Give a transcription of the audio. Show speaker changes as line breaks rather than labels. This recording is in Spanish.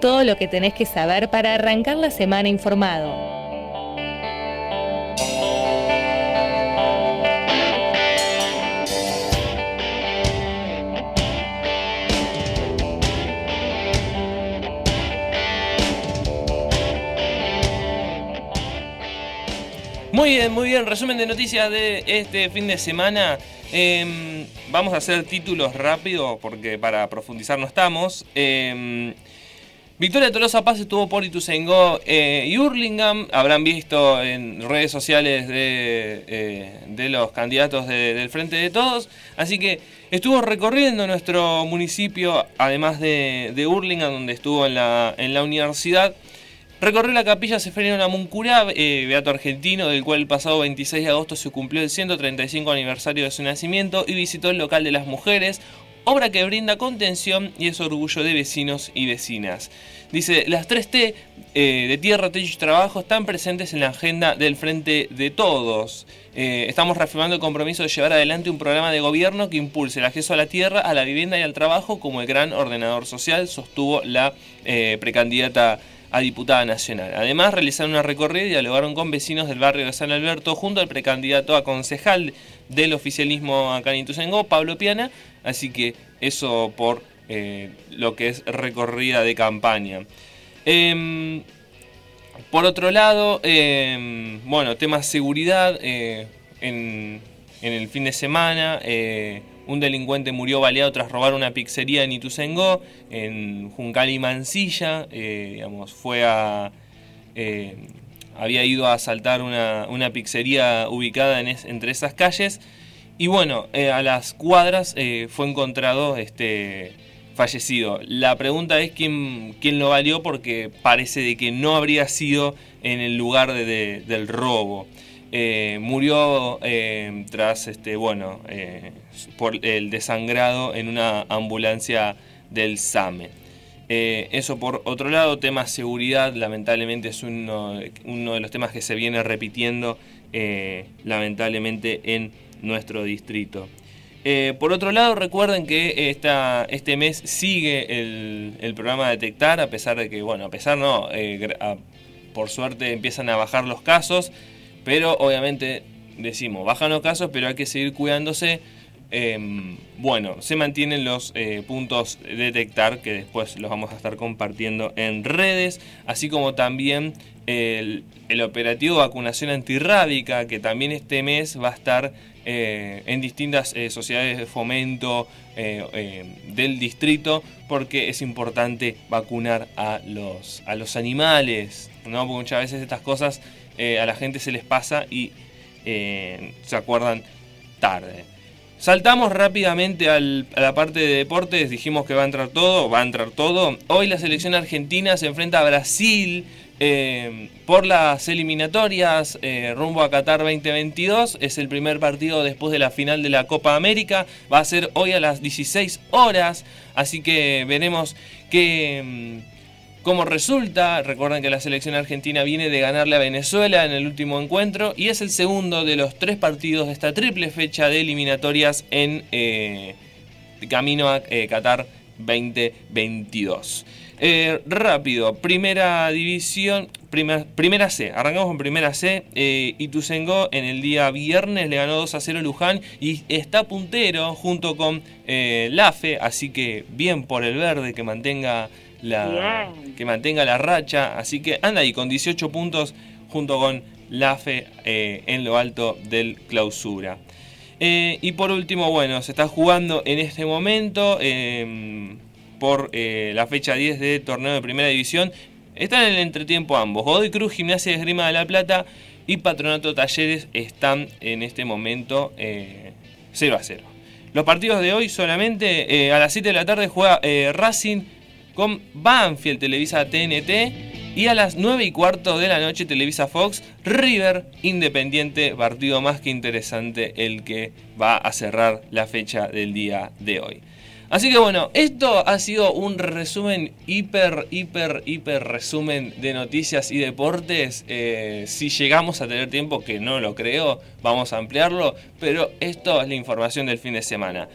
todo lo que tenés que saber para arrancar la semana informado.
Muy bien, muy bien. Resumen de noticias de este fin de semana. Em, vamos a hacer títulos rápido porque para profundizar no estamos. Eh, Victoria Tolosa Paz estuvo por Ituzaingó eh, y Hurlingham. Habrán visto en redes sociales de, eh, los candidatos del Frente de Todos. Así que estuvo recorriendo nuestro municipio, además de, de Hurlingham, donde estuvo en la, en la universidad. Recorrió la capilla Seferino Namuncurá, eh, beato argentino, del cual el pasado 26 de agosto se cumplió el 135 aniversario de su nacimiento y visitó el local de las mujeres, obra que brinda contención y es orgullo de vecinos y vecinas. Dice, las 3T eh, de tierra, techo y trabajo están presentes en la agenda del Frente de Todos. Eh, estamos reafirmando el compromiso de llevar adelante un programa de gobierno que impulse el acceso a la tierra, a la vivienda y al trabajo como el gran ordenador social, sostuvo la precandidata a diputada nacional. Además, realizaron una recorrida y dialogaron con vecinos del barrio de San Alberto junto al precandidato a concejal del oficialismo acá en Ituzaingó, Pablo Piana. Así que eso por eh, lo que es recorrida de campaña. Em, por otro lado, em, bueno, temas seguridad eh, en, en, el fin de semana. Eh, un delincuente murió baleado tras robar una pizzería en Ituzaingó, en Juncal y Mansilla, digamos, fue a... Eh, había ido a asaltar una, pizzería ubicada en entre esas calles y bueno, eh, a las cuadras fue encontrado este fallecido. La pregunta es quién, quién lo valió porque parece de que no habría sido en el lugar del robo. Eh, murió eh, tras este bueno eh, por el desangrado en una ambulancia del SAME. Eso por otro lado, tema seguridad, lamentablemente es uno, uno, de los temas que se viene repitiendo lamentablemente en nuestro distrito. por otro lado, recuerden que esta, este mes sigue el, el, programa Detectar, a pesar de que, bueno, a pesar no, por suerte empiezan a bajar los casos. Pero obviamente decimos, bajan los casos, pero hay que seguir cuidándose. Em, bueno, se mantienen los eh, puntos de detectar que después los vamos a estar compartiendo en redes, así como también el, operativo vacunación antirrábica que también este mes va a estar eh, en distintas eh, sociedades de fomento del distrito porque es importante vacunar a los, a los animales, ¿no? porque muchas veces estas cosas a la gente se les pasa y se acuerdan tarde. Saltamos rápidamente a la parte de deportes, dijimos que va a entrar todo, va a entrar todo. Hoy la selección argentina se enfrenta a Brasil eh, por las eliminatorias rumbo a Qatar 2022. Es el primer partido después de la final de la Copa América. Va a ser hoy a las 16 horas, así que veremos qué mm, como resulta, recuerden que la selección argentina viene de ganarle a Venezuela en el último encuentro y es el segundo de los tres partidos de esta triple fecha de eliminatorias en eh, camino a eh, Qatar 2022. Eh, rápido, primera división, primera C, arrancamos con primera C. Eh, Ituzengo en el día viernes le ganó 2 a 0 Luján y está puntero junto con Lafe, así que bien por el verde que mantenga la, que mantenga la racha. Así que anda ahí con 18 puntos junto con Lafe eh, en lo alto del clausura. Eh, y por último, bueno, se está jugando en este momento em, por eh, la fecha 10 de torneo de primera división. Están en el entretiempo ambos. Godoy Cruz, Gimnasia de Esgrima de la Plata y Patronato Talleres están en este momento 0 a 0. Los partidos de hoy solamente a las 7 de la tarde juega Racing con Banfield Televisa TNT y a las 9 y cuarto de la noche Televisa Fox River Independiente, partido más que interesante el que va a cerrar la fecha del día de hoy. Así que bueno, esto ha sido un resumen hiper, hiper, hiper resumen de noticias y deportes. Eh, si llegamos a tener tiempo, que no lo creo, vamos a ampliarlo. Pero esto es la información del fin de semana.